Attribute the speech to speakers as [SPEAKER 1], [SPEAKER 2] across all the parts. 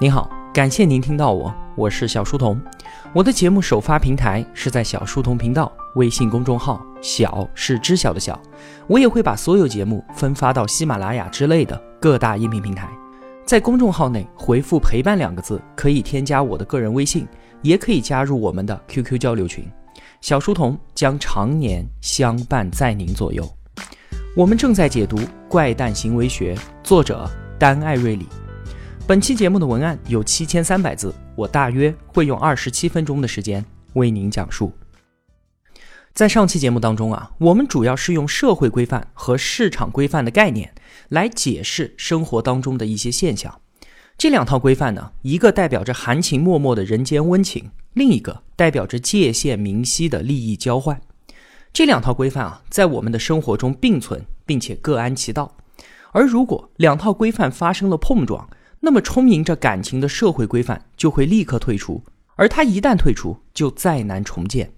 [SPEAKER 1] 您好，感谢您听到我，我是小书童。我的节目首发平台是在小书童频道微信公众号，小是知晓的小。我也会把所有节目分发到喜马拉雅之类的各大音频平台。在公众号内回复“陪伴”两个字，可以添加我的个人微信，也可以加入我们的 QQ 交流群。小书童将常年相伴在您左右。我们正在解读《怪诞行为学》，作者丹·艾瑞里。本期节目的文案有七千三百字，我大约会用二十七分钟的时间为您讲述。在上期节目当中啊，我们主要是用社会规范和市场规范的概念来解释生活当中的一些现象。这两套规范呢，一个代表着含情脉脉的人间温情，另一个代表着界限明晰的利益交换。这两套规范啊，在我们的生活中并存，并且各安其道。而如果两套规范发生了碰撞，那么充盈着感情的社会规范就会立刻退出，而他一旦退出，就再难重建。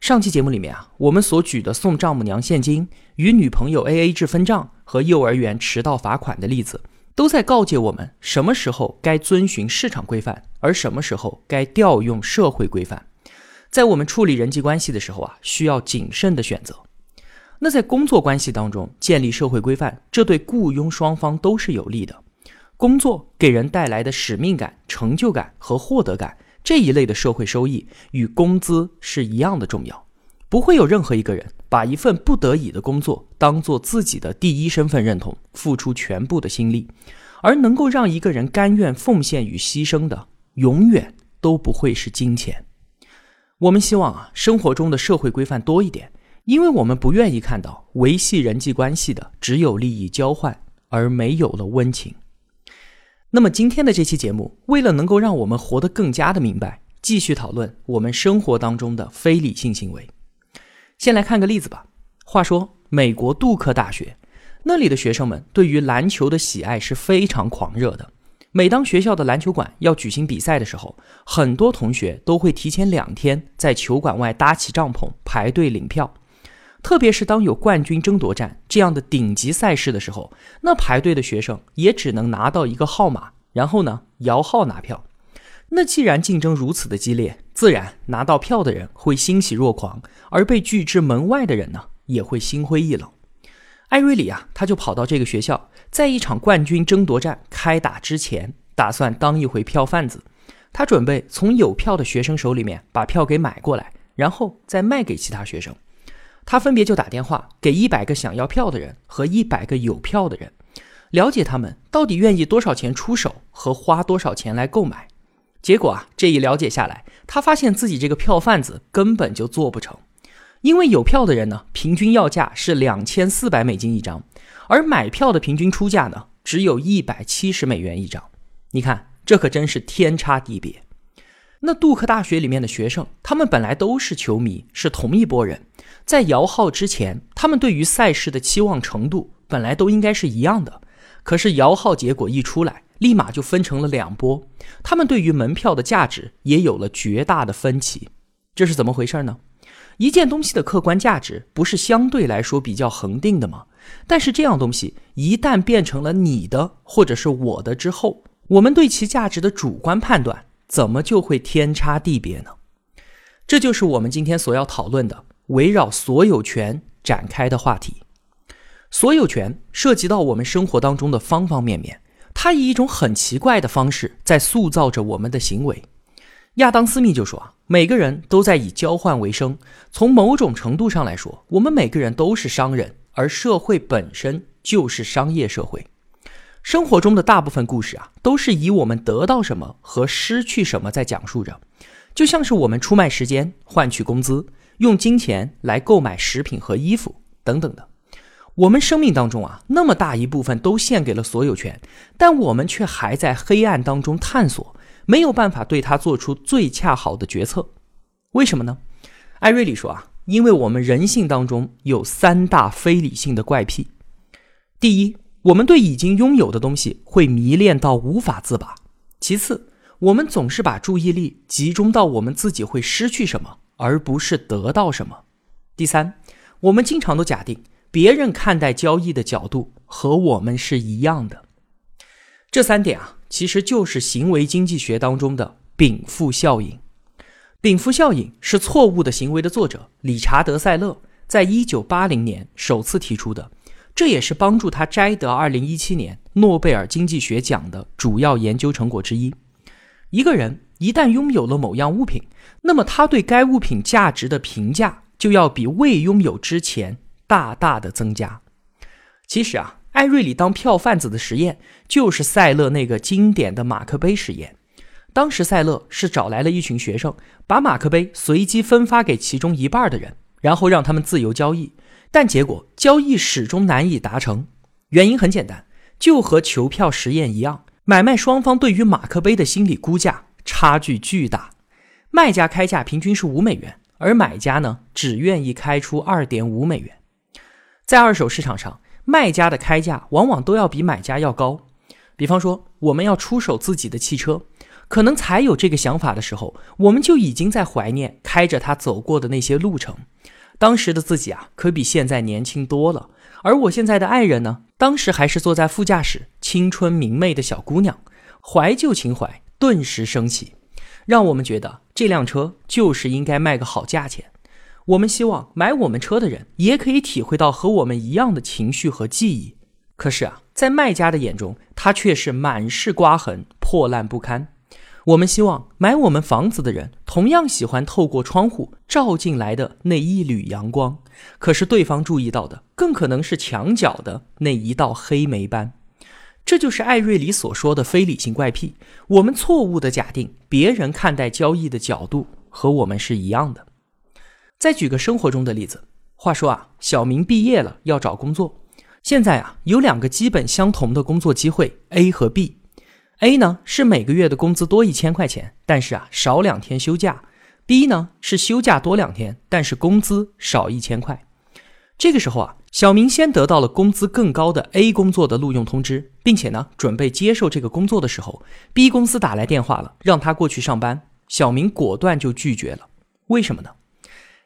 [SPEAKER 1] 上期节目里面啊，我们所举的送丈母娘现金、与女朋友 A A 制分账和幼儿园迟到罚款的例子，都在告诫我们什么时候该遵循市场规范，而什么时候该调用社会规范。在我们处理人际关系的时候啊，需要谨慎的选择。那在工作关系当中建立社会规范，这对雇佣双方都是有利的。工作给人带来的使命感、成就感和获得感这一类的社会收益，与工资是一样的重要。不会有任何一个人把一份不得已的工作当做自己的第一身份认同，付出全部的心力。而能够让一个人甘愿奉献与牺牲的，永远都不会是金钱。我们希望啊，生活中的社会规范多一点，因为我们不愿意看到维系人际关系的只有利益交换，而没有了温情。那么今天的这期节目，为了能够让我们活得更加的明白，继续讨论我们生活当中的非理性行为。先来看个例子吧。话说，美国杜克大学那里的学生们对于篮球的喜爱是非常狂热的。每当学校的篮球馆要举行比赛的时候，很多同学都会提前两天在球馆外搭起帐篷排队领票。特别是当有冠军争夺战这样的顶级赛事的时候，那排队的学生也只能拿到一个号码，然后呢摇号拿票。那既然竞争如此的激烈，自然拿到票的人会欣喜若狂，而被拒之门外的人呢也会心灰意冷。艾瑞里啊，他就跑到这个学校，在一场冠军争夺战开打之前，打算当一回票贩子。他准备从有票的学生手里面把票给买过来，然后再卖给其他学生。他分别就打电话给一百个想要票的人和一百个有票的人，了解他们到底愿意多少钱出手和花多少钱来购买。结果啊，这一了解下来，他发现自己这个票贩子根本就做不成，因为有票的人呢，平均要价是两千四百美金一张，而买票的平均出价呢，只有一百七十美元一张。你看，这可真是天差地别。那杜克大学里面的学生，他们本来都是球迷，是同一拨人。在摇号之前，他们对于赛事的期望程度本来都应该是一样的。可是摇号结果一出来，立马就分成了两波。他们对于门票的价值也有了绝大的分歧。这是怎么回事呢？一件东西的客观价值不是相对来说比较恒定的吗？但是这样东西一旦变成了你的或者是我的之后，我们对其价值的主观判断。怎么就会天差地别呢？这就是我们今天所要讨论的围绕所有权展开的话题。所有权涉及到我们生活当中的方方面面，它以一种很奇怪的方式在塑造着我们的行为。亚当·斯密就说啊，每个人都在以交换为生。从某种程度上来说，我们每个人都是商人，而社会本身就是商业社会。生活中的大部分故事啊，都是以我们得到什么和失去什么在讲述着，就像是我们出卖时间换取工资，用金钱来购买食品和衣服等等的。我们生命当中啊，那么大一部分都献给了所有权，但我们却还在黑暗当中探索，没有办法对它做出最恰好的决策。为什么呢？艾瑞里说啊，因为我们人性当中有三大非理性的怪癖，第一。我们对已经拥有的东西会迷恋到无法自拔。其次，我们总是把注意力集中到我们自己会失去什么，而不是得到什么。第三，我们经常都假定别人看待交易的角度和我们是一样的。这三点啊，其实就是行为经济学当中的禀赋效应。禀赋效应是错误的行为的作者理查德·塞勒在一九八零年首次提出的，这也是帮助他摘得二零一七年诺贝尔经济学奖的主要研究成果之一。一个人一旦拥有了某样物品，那么他对该物品价值的评价就要比未拥有之前大大的增加。其实啊。艾瑞里当票贩子的实验，就是塞勒那个经典的马克杯实验。当时塞勒是找来了一群学生，把马克杯随机分发给其中一半的人，然后让他们自由交易。但结果交易始终难以达成，原因很简单，就和球票实验一样，买卖双方对于马克杯的心理估价差距巨大。卖家开价平均是五美元，而买家呢只愿意开出二点五美元。在二手市场上。卖家的开价往往都要比买家要高。比方说，我们要出手自己的汽车，可能才有这个想法的时候，我们就已经在怀念开着它走过的那些路程。当时的自己啊，可比现在年轻多了。而我现在的爱人呢，当时还是坐在副驾驶，青春明媚的小姑娘，怀旧情怀顿时升起，让我们觉得这辆车就是应该卖个好价钱。我们希望买我们车的人也可以体会到和我们一样的情绪和记忆。可是啊，在卖家的眼中，它却是满是刮痕、破烂不堪。我们希望买我们房子的人同样喜欢透过窗户照进来的那一缕阳光。可是对方注意到的，更可能是墙角的那一道黑霉斑。这就是艾瑞里所说的非理性怪癖。我们错误的假定别人看待交易的角度和我们是一样的。再举个生活中的例子，话说啊，小明毕业了要找工作，现在啊有两个基本相同的工作机会，A 和 B。A 呢是每个月的工资多一千块钱，但是啊少两天休假；B 呢是休假多两天，但是工资少一千块。这个时候啊，小明先得到了工资更高的 A 工作的录用通知，并且呢准备接受这个工作的时候，B 公司打来电话了，让他过去上班。小明果断就拒绝了，为什么呢？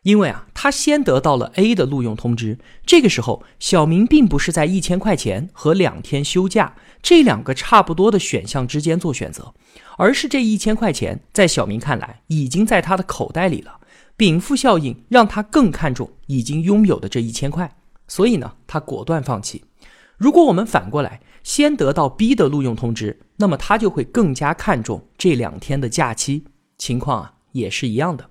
[SPEAKER 1] 因为啊，他先得到了 A 的录用通知。这个时候，小明并不是在一千块钱和两天休假这两个差不多的选项之间做选择，而是这一千块钱在小明看来已经在他的口袋里了。禀赋效应让他更看重已经拥有的这一千块，所以呢，他果断放弃。如果我们反过来，先得到 B 的录用通知，那么他就会更加看重这两天的假期。情况啊，也是一样的。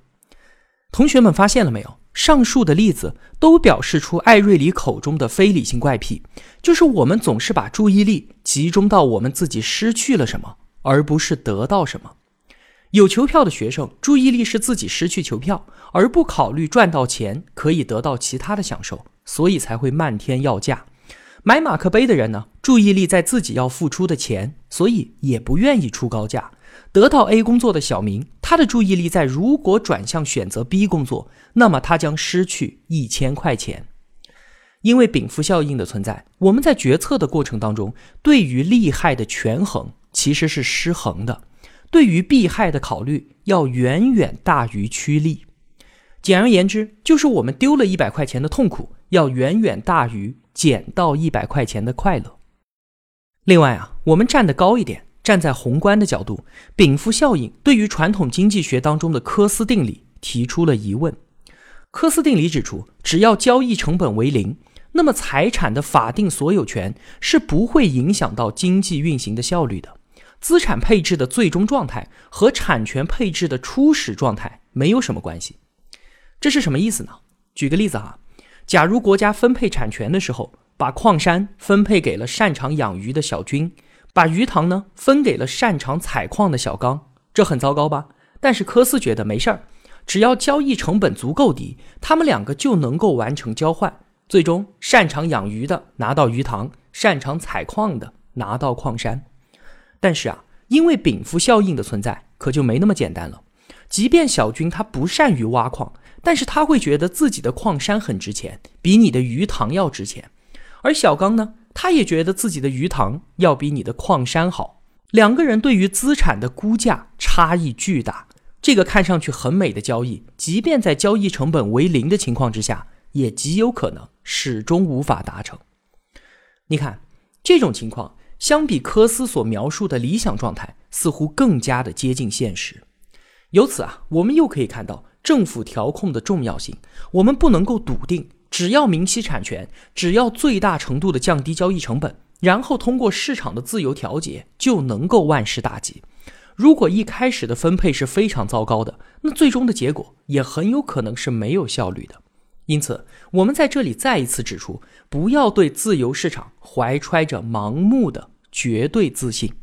[SPEAKER 1] 同学们发现了没有？上述的例子都表示出艾瑞里口中的非理性怪癖，就是我们总是把注意力集中到我们自己失去了什么，而不是得到什么。有球票的学生注意力是自己失去球票，而不考虑赚到钱可以得到其他的享受，所以才会漫天要价。买马克杯的人呢，注意力在自己要付出的钱，所以也不愿意出高价。得到 A 工作的小明，他的注意力在如果转向选择 B 工作，那么他将失去一千块钱。因为禀赋效应的存在，我们在决策的过程当中，对于利害的权衡其实是失衡的，对于弊害的考虑要远远大于趋利。简而言之，就是我们丢了一百块钱的痛苦，要远远大于捡到一百块钱的快乐。另外啊，我们站得高一点。站在宏观的角度，禀赋效应对于传统经济学当中的科斯定理提出了疑问。科斯定理指出，只要交易成本为零，那么财产的法定所有权是不会影响到经济运行的效率的。资产配置的最终状态和产权配置的初始状态没有什么关系。这是什么意思呢？举个例子哈，假如国家分配产权的时候，把矿山分配给了擅长养鱼的小军。把鱼塘呢分给了擅长采矿的小刚，这很糟糕吧？但是科斯觉得没事儿，只要交易成本足够低，他们两个就能够完成交换，最终擅长养鱼的拿到鱼塘，擅长采矿的拿到矿山。但是啊，因为禀赋效应的存在，可就没那么简单了。即便小军他不善于挖矿，但是他会觉得自己的矿山很值钱，比你的鱼塘要值钱。而小刚呢？他也觉得自己的鱼塘要比你的矿山好，两个人对于资产的估价差异巨大。这个看上去很美的交易，即便在交易成本为零的情况之下，也极有可能始终无法达成。你看，这种情况相比科斯所描述的理想状态，似乎更加的接近现实。由此啊，我们又可以看到政府调控的重要性。我们不能够笃定，只要明晰产权，只要最大程度的降低交易成本，然后通过市场的自由调节，就能够万事大吉。如果一开始的分配是非常糟糕的，那最终的结果也很有可能是没有效率的。因此，我们在这里再一次指出，不要对自由市场怀揣着盲目的绝对自信。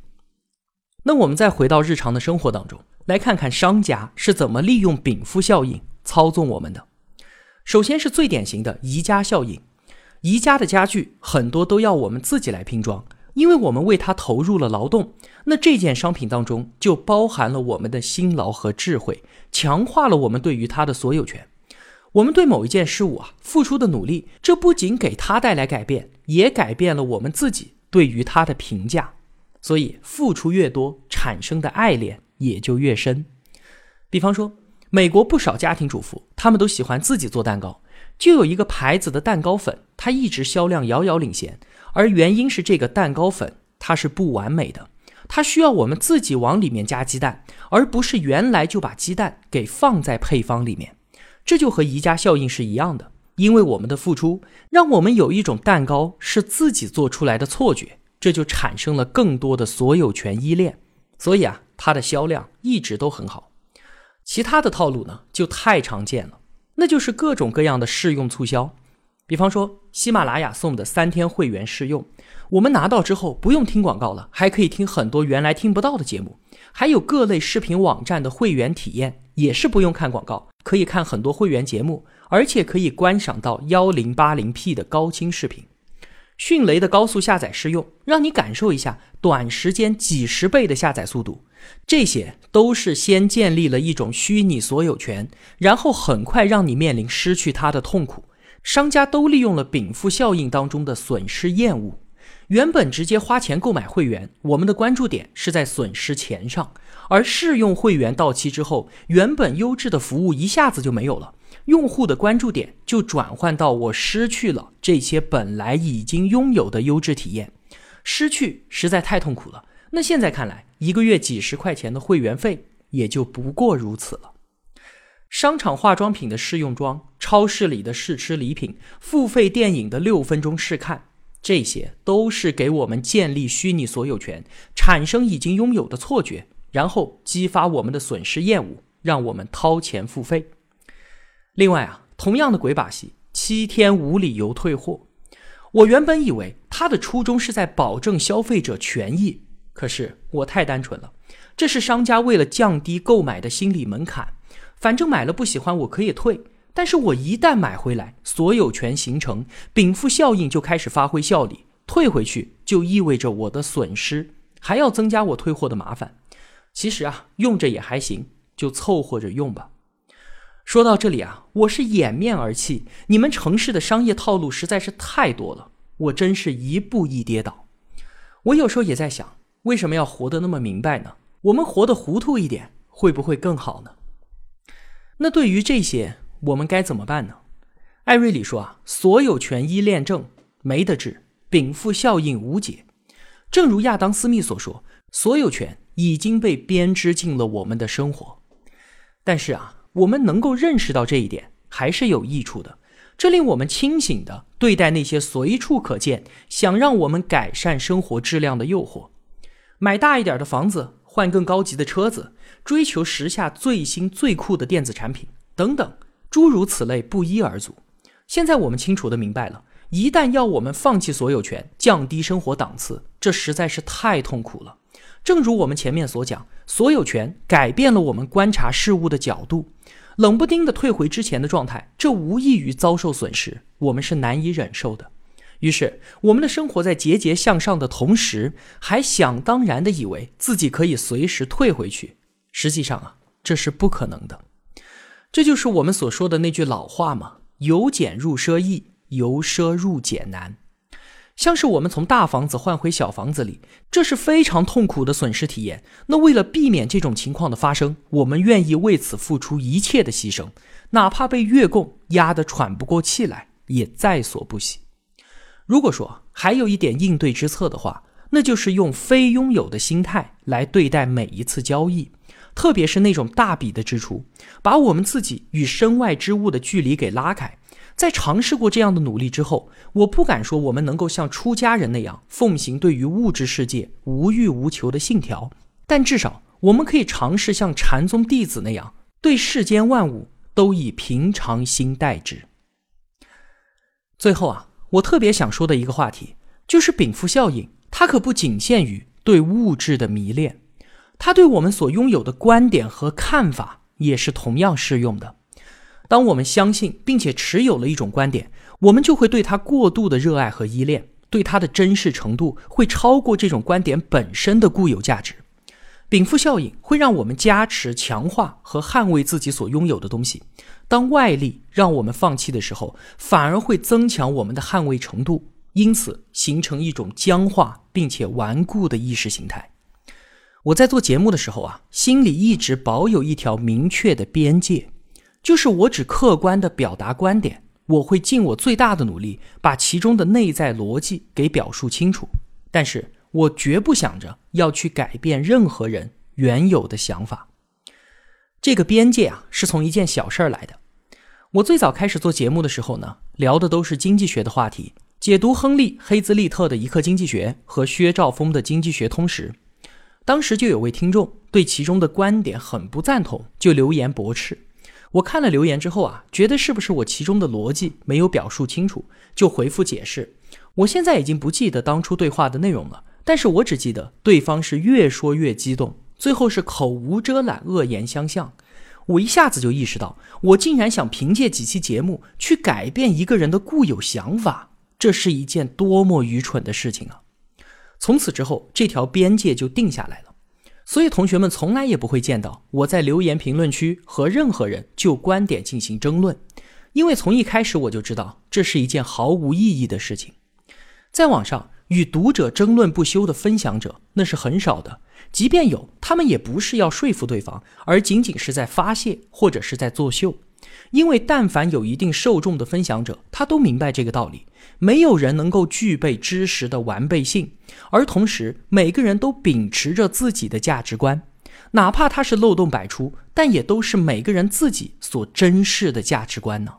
[SPEAKER 1] 那我们再回到日常的生活当中，来看看商家是怎么利用禀赋效应操纵我们的。首先是最典型的宜家效应，宜家的家具很多都要我们自己来拼装，因为我们为它投入了劳动，那这件商品当中就包含了我们的辛劳和智慧，强化了我们对于它的所有权。我们对某一件事物啊付出的努力，这不仅给它带来改变，也改变了我们自己对于它的评价。所以，付出越多，产生的爱恋也就越深。比方说，美国不少家庭主妇，他们都喜欢自己做蛋糕，就有一个牌子的蛋糕粉，它一直销量遥遥领先。而原因是这个蛋糕粉它是不完美的，它需要我们自己往里面加鸡蛋，而不是原来就把鸡蛋给放在配方里面。这就和宜家效应是一样的，因为我们的付出让我们有一种蛋糕是自己做出来的错觉，这就产生了更多的所有权依恋，所以啊，它的销量一直都很好。其他的套路呢，就太常见了，那就是各种各样的试用促销，比方说喜马拉雅送的三天会员试用，我们拿到之后不用听广告了，还可以听很多原来听不到的节目，还有各类视频网站的会员体验。也是不用看广告，可以看很多会员节目，而且可以观赏到幺零八零 P 的高清视频。迅雷的高速下载试用，让你感受一下短时间几十倍的下载速度。这些都是先建立了一种虚拟所有权，然后很快让你面临失去它的痛苦。商家都利用了禀赋效应当中的损失厌恶。原本直接花钱购买会员，我们的关注点是在损失钱上；而试用会员到期之后，原本优质的服务一下子就没有了，用户的关注点就转换到我失去了这些本来已经拥有的优质体验，失去实在太痛苦了。那现在看来，一个月几十块钱的会员费也就不过如此了。商场化妆品的试用装，超市里的试吃礼品，付费电影的六分钟试看。这些都是给我们建立虚拟所有权，产生已经拥有的错觉，然后激发我们的损失厌恶，让我们掏钱付费。另外啊，同样的鬼把戏，七天无理由退货。我原本以为他的初衷是在保证消费者权益，可是我太单纯了，这是商家为了降低购买的心理门槛，反正买了不喜欢我可以退。但是我一旦买回来，所有权形成，禀赋效应就开始发挥效力，退回去就意味着我的损失，还要增加我退货的麻烦。其实啊，用着也还行，就凑合着用吧。说到这里啊，我是掩面而泣，你们城市的商业套路实在是太多了，我真是一步一跌倒。我有时候也在想，为什么要活得那么明白呢？我们活得糊涂一点，会不会更好呢？那对于这些。我们该怎么办呢？艾瑞里说啊，所有权依恋症没得治，禀赋效应无解。正如亚当斯密所说，所有权已经被编织进了我们的生活。但是啊，我们能够认识到这一点，还是有益处的。这令我们清醒的对待那些随处可见、想让我们改善生活质量的诱惑：买大一点的房子，换更高级的车子，追求时下最新最酷的电子产品，等等。诸如此类不一而足。现在我们清楚的明白了，一旦要我们放弃所有权，降低生活档次，这实在是太痛苦了。正如我们前面所讲，所有权改变了我们观察事物的角度，冷不丁的退回之前的状态，这无异于遭受损失，我们是难以忍受的。于是，我们的生活在节节向上的同时，还想当然的以为自己可以随时退回去。实际上啊，这是不可能的。这就是我们所说的那句老话嘛，“由俭入奢易，由奢入俭难。”像是我们从大房子换回小房子里，这是非常痛苦的损失体验。那为了避免这种情况的发生，我们愿意为此付出一切的牺牲，哪怕被月供压得喘不过气来，也在所不惜。如果说还有一点应对之策的话，那就是用非拥有的心态来对待每一次交易，特别是那种大笔的支出，把我们自己与身外之物的距离给拉开。在尝试过这样的努力之后，我不敢说我们能够像出家人那样奉行对于物质世界无欲无求的信条，但至少我们可以尝试像禅宗弟子那样，对世间万物都以平常心待之。最后啊，我特别想说的一个话题就是禀赋效应，它可不仅限于对物质的迷恋，它对我们所拥有的观点和看法也是同样适用的。当我们相信并且持有了一种观点，我们就会对它过度的热爱和依恋，对它的真实程度会超过这种观点本身的固有价值。禀赋效应会让我们加持、强化和捍卫自己所拥有的东西。当外力让我们放弃的时候，反而会增强我们的捍卫程度，因此形成一种僵化并且顽固的意识形态。我在做节目的时候啊，心里一直保有一条明确的边界。就是我只客观的表达观点，我会尽我最大的努力把其中的内在逻辑给表述清楚，但是我绝不想着要去改变任何人原有的想法。这个边界啊，是从一件小事儿来的。我最早开始做节目的时候呢，聊的都是经济学的话题，解读亨利·黑兹利特的一课经济学和薛兆丰的经济学通识。当时就有位听众对其中的观点很不赞同，就留言驳斥。我看了留言之后啊，觉得是不是我其中的逻辑没有表述清楚，就回复解释。我现在已经不记得当初对话的内容了，但是我只记得对方是越说越激动，最后是口无遮拦、恶言相向。我一下子就意识到，我竟然想凭借几期节目去改变一个人的固有想法，这是一件多么愚蠢的事情啊！从此之后，这条边界就定下来了。所以，同学们从来也不会见到我在留言评论区和任何人就观点进行争论，因为从一开始我就知道这是一件毫无意义的事情。在网上与读者争论不休的分享者那是很少的，即便有，他们也不是要说服对方，而仅仅是在发泄或者是在作秀。因为但凡有一定受众的分享者，他都明白这个道理：没有人能够具备知识的完备性，而同时每个人都秉持着自己的价值观，哪怕他是漏洞百出，但也都是每个人自己所珍视的价值观呢。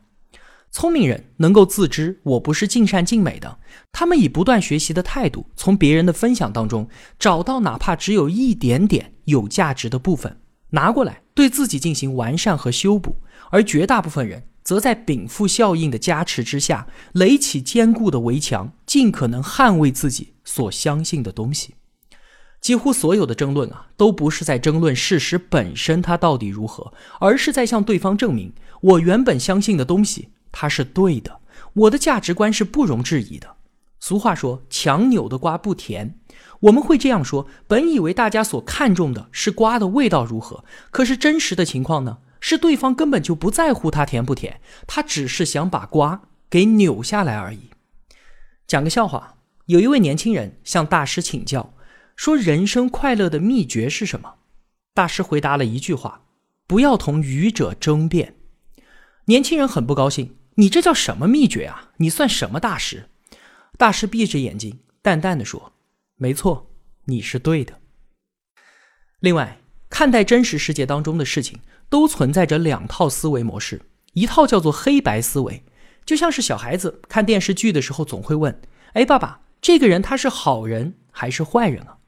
[SPEAKER 1] 聪明人能够自知我不是尽善尽美的，他们以不断学习的态度，从别人的分享当中找到哪怕只有一点点有价值的部分，拿过来对自己进行完善和修补。而绝大部分人则在禀赋效应的加持之下，垒起坚固的围墙，尽可能捍卫自己所相信的东西。几乎所有的争论啊，都不是在争论事实本身它到底如何，而是在向对方证明我原本相信的东西它是对的，我的价值观是不容置疑的。俗话说：“强扭的瓜不甜。”我们会这样说，本以为大家所看重的是瓜的味道如何，可是真实的情况呢？是对方根本就不在乎它甜不甜，他只是想把瓜给扭下来而已。讲个笑话，有一位年轻人向大师请教，说人生快乐的秘诀是什么？大师回答了一句话：不要同愚者争辩。年轻人很不高兴，你这叫什么秘诀啊？你算什么大师？大师闭着眼睛，淡淡的说：没错，你是对的。另外，看待真实世界当中的事情。都存在着两套思维模式，一套叫做黑白思维，就像是小孩子看电视剧的时候总会问：“哎，爸爸，这个人他是好人还是坏人啊？”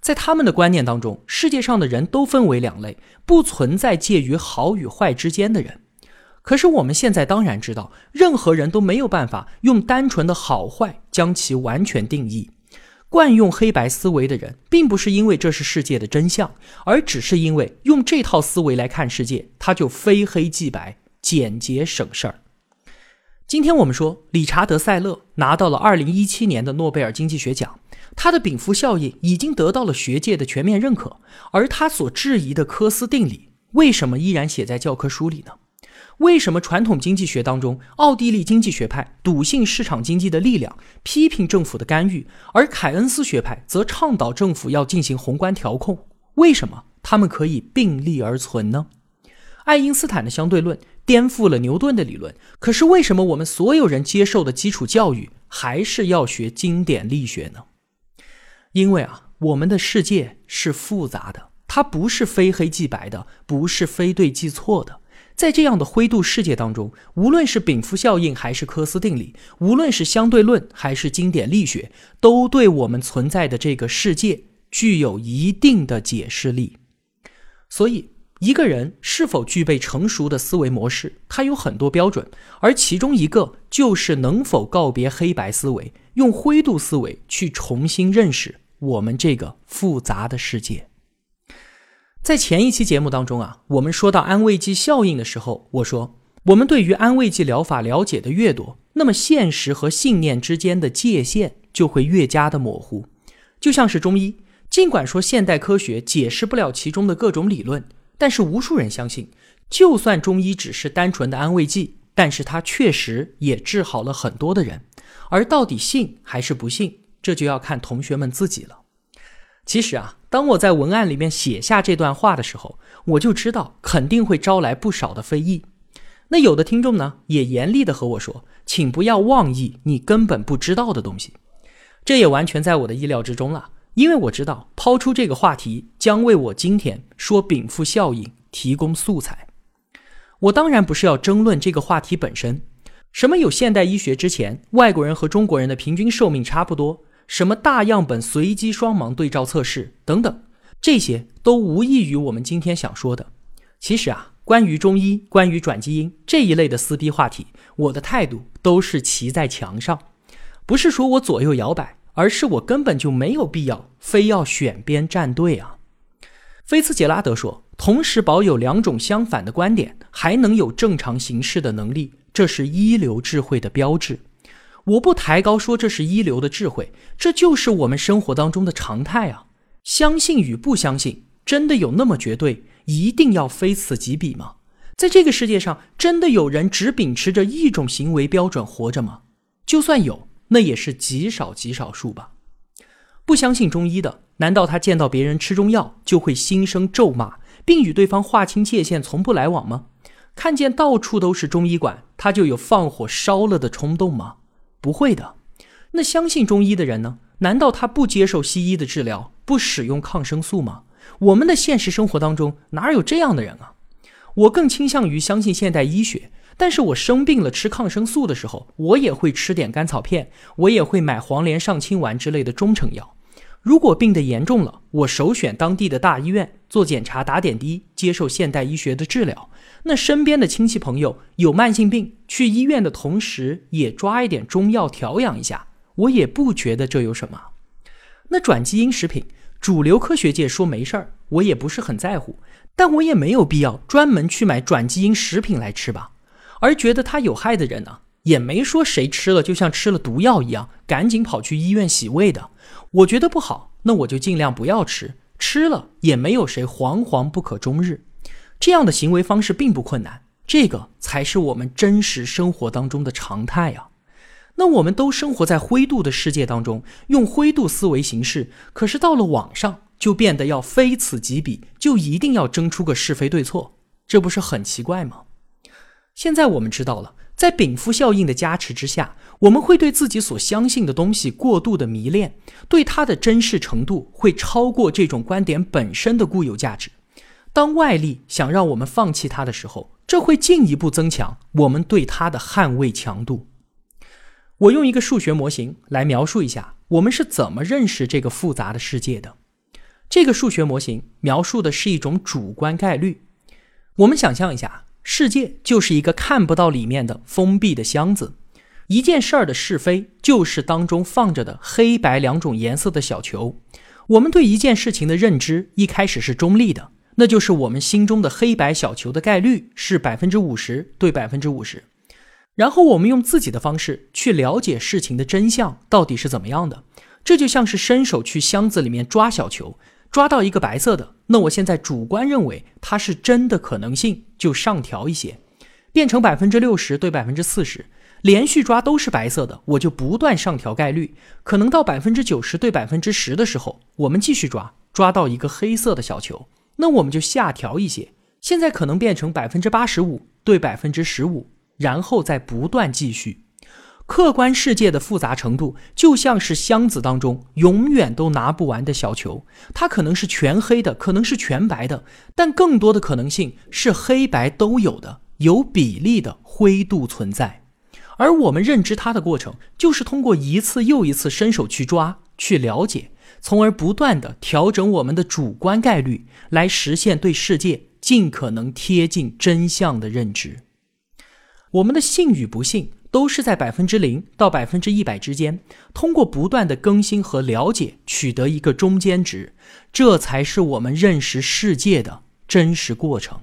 [SPEAKER 1] 在他们的观念当中，世界上的人都分为两类，不存在介于好与坏之间的人。可是我们现在当然知道，任何人都没有办法用单纯的好坏将其完全定义。惯用黑白思维的人，并不是因为这是世界的真相，而只是因为用这套思维来看世界，他就非黑即白，简洁省事儿。今天我们说，理查德·塞勒拿到了2017年的诺贝尔经济学奖，他的禀赋效应已经得到了学界的全面认可，而他所质疑的科斯定理，为什么依然写在教科书里呢？为什么传统经济学当中，奥地利经济学派笃信市场经济的力量，批评政府的干预，而凯恩斯学派则倡导政府要进行宏观调控？为什么他们可以并立而存呢？爱因斯坦的相对论颠覆了牛顿的理论，可是为什么我们所有人接受的基础教育还是要学经典力学呢？因为啊，我们的世界是复杂的，它不是非黑即白的，不是非对即错的。在这样的灰度世界当中，无论是禀赋效应还是科斯定理，无论是相对论还是经典力学，都对我们存在的这个世界具有一定的解释力。所以，一个人是否具备成熟的思维模式，它有很多标准，而其中一个就是能否告别黑白思维，用灰度思维去重新认识我们这个复杂的世界。在前一期节目当中啊，我们说到安慰剂效应的时候，我说我们对于安慰剂疗法了解的越多，那么现实和信念之间的界限就会越加的模糊。就像是中医，尽管说现代科学解释不了其中的各种理论，但是无数人相信，就算中医只是单纯的安慰剂，但是它确实也治好了很多的人。而到底信还是不信，这就要看同学们自己了。其实啊。当我在文案里面写下这段话的时候，我就知道肯定会招来不少的非议。那有的听众呢，也严厉的和我说：“请不要妄议你根本不知道的东西。”这也完全在我的意料之中了，因为我知道抛出这个话题将为我今天说禀赋效应提供素材。我当然不是要争论这个话题本身，什么有现代医学之前，外国人和中国人的平均寿命差不多。什么大样本随机双盲对照测试等等，这些都无异于我们今天想说的。其实啊，关于中医、关于转基因这一类的撕逼话题，我的态度都是骑在墙上，不是说我左右摇摆，而是我根本就没有必要非要选边站队啊。菲茨杰拉德说：“同时保有两种相反的观点，还能有正常行事的能力，这是一流智慧的标志。”我不抬高说这是一流的智慧，这就是我们生活当中的常态啊！相信与不相信，真的有那么绝对，一定要非此即彼吗？在这个世界上，真的有人只秉持着一种行为标准活着吗？就算有，那也是极少极少数吧。不相信中医的，难道他见到别人吃中药就会心生咒骂，并与对方划清界限，从不来往吗？看见到处都是中医馆，他就有放火烧了的冲动吗？不会的，那相信中医的人呢？难道他不接受西医的治疗，不使用抗生素吗？我们的现实生活当中哪有这样的人啊？我更倾向于相信现代医学，但是我生病了吃抗生素的时候，我也会吃点甘草片，我也会买黄连上清丸之类的中成药。如果病得严重了，我首选当地的大医院做检查、打点滴，接受现代医学的治疗。那身边的亲戚朋友有慢性病，去医院的同时也抓一点中药调养一下，我也不觉得这有什么。那转基因食品，主流科学界说没事儿，我也不是很在乎，但我也没有必要专门去买转基因食品来吃吧。而觉得它有害的人呢，也没说谁吃了就像吃了毒药一样，赶紧跑去医院洗胃的。我觉得不好，那我就尽量不要吃，吃了也没有谁惶惶不可终日。这样的行为方式并不困难，这个才是我们真实生活当中的常态啊。那我们都生活在灰度的世界当中，用灰度思维行事，可是到了网上就变得要非此即彼，就一定要争出个是非对错，这不是很奇怪吗？现在我们知道了，在禀赋效应的加持之下，我们会对自己所相信的东西过度的迷恋，对它的真实程度会超过这种观点本身的固有价值。当外力想让我们放弃它的时候，这会进一步增强我们对它的捍卫强度。我用一个数学模型来描述一下我们是怎么认识这个复杂的世界的。这个数学模型描述的是一种主观概率。我们想象一下，世界就是一个看不到里面的封闭的箱子，一件事儿的是非就是当中放着的黑白两种颜色的小球。我们对一件事情的认知一开始是中立的。那就是我们心中的黑白小球的概率是百分之五十对百分之五十，然后我们用自己的方式去了解事情的真相到底是怎么样的。这就像是伸手去箱子里面抓小球，抓到一个白色的，那我现在主观认为它是真的可能性就上调一些，变成百分之六十对百分之四十。连续抓都是白色的，我就不断上调概率，可能到百分之九十对百分之十的时候，我们继续抓，抓到一个黑色的小球。那我们就下调一些，现在可能变成百分之八十五对百分之十五，然后再不断继续。客观世界的复杂程度就像是箱子当中永远都拿不完的小球，它可能是全黑的，可能是全白的，但更多的可能性是黑白都有的，有比例的灰度存在。而我们认知它的过程，就是通过一次又一次伸手去抓、去了解，从而不断的调整我们的主观概率，来实现对世界尽可能贴近真相的认知。我们的信与不信。都是在百分之零到百分之一百之间，通过不断的更新和了解，取得一个中间值，这才是我们认识世界的真实过程。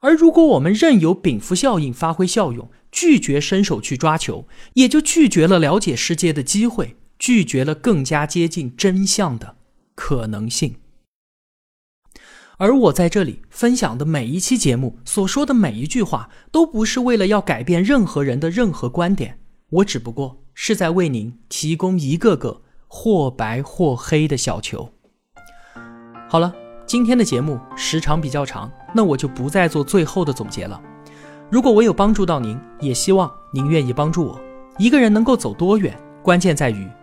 [SPEAKER 1] 而如果我们任由禀赋效应发挥效用，拒绝伸手去抓球，也就拒绝了了解世界的机会，拒绝了更加接近真相的可能性。而我在这里分享的每一期节目所说的每一句话，都不是为了要改变任何人的任何观点，我只不过是在为您提供一个个或白或黑的小球。好了，今天的节目时长比较长，那我就不再做最后的总结了。如果我有帮助到您，也希望您愿意帮助我。一个人能够走多远，关键在于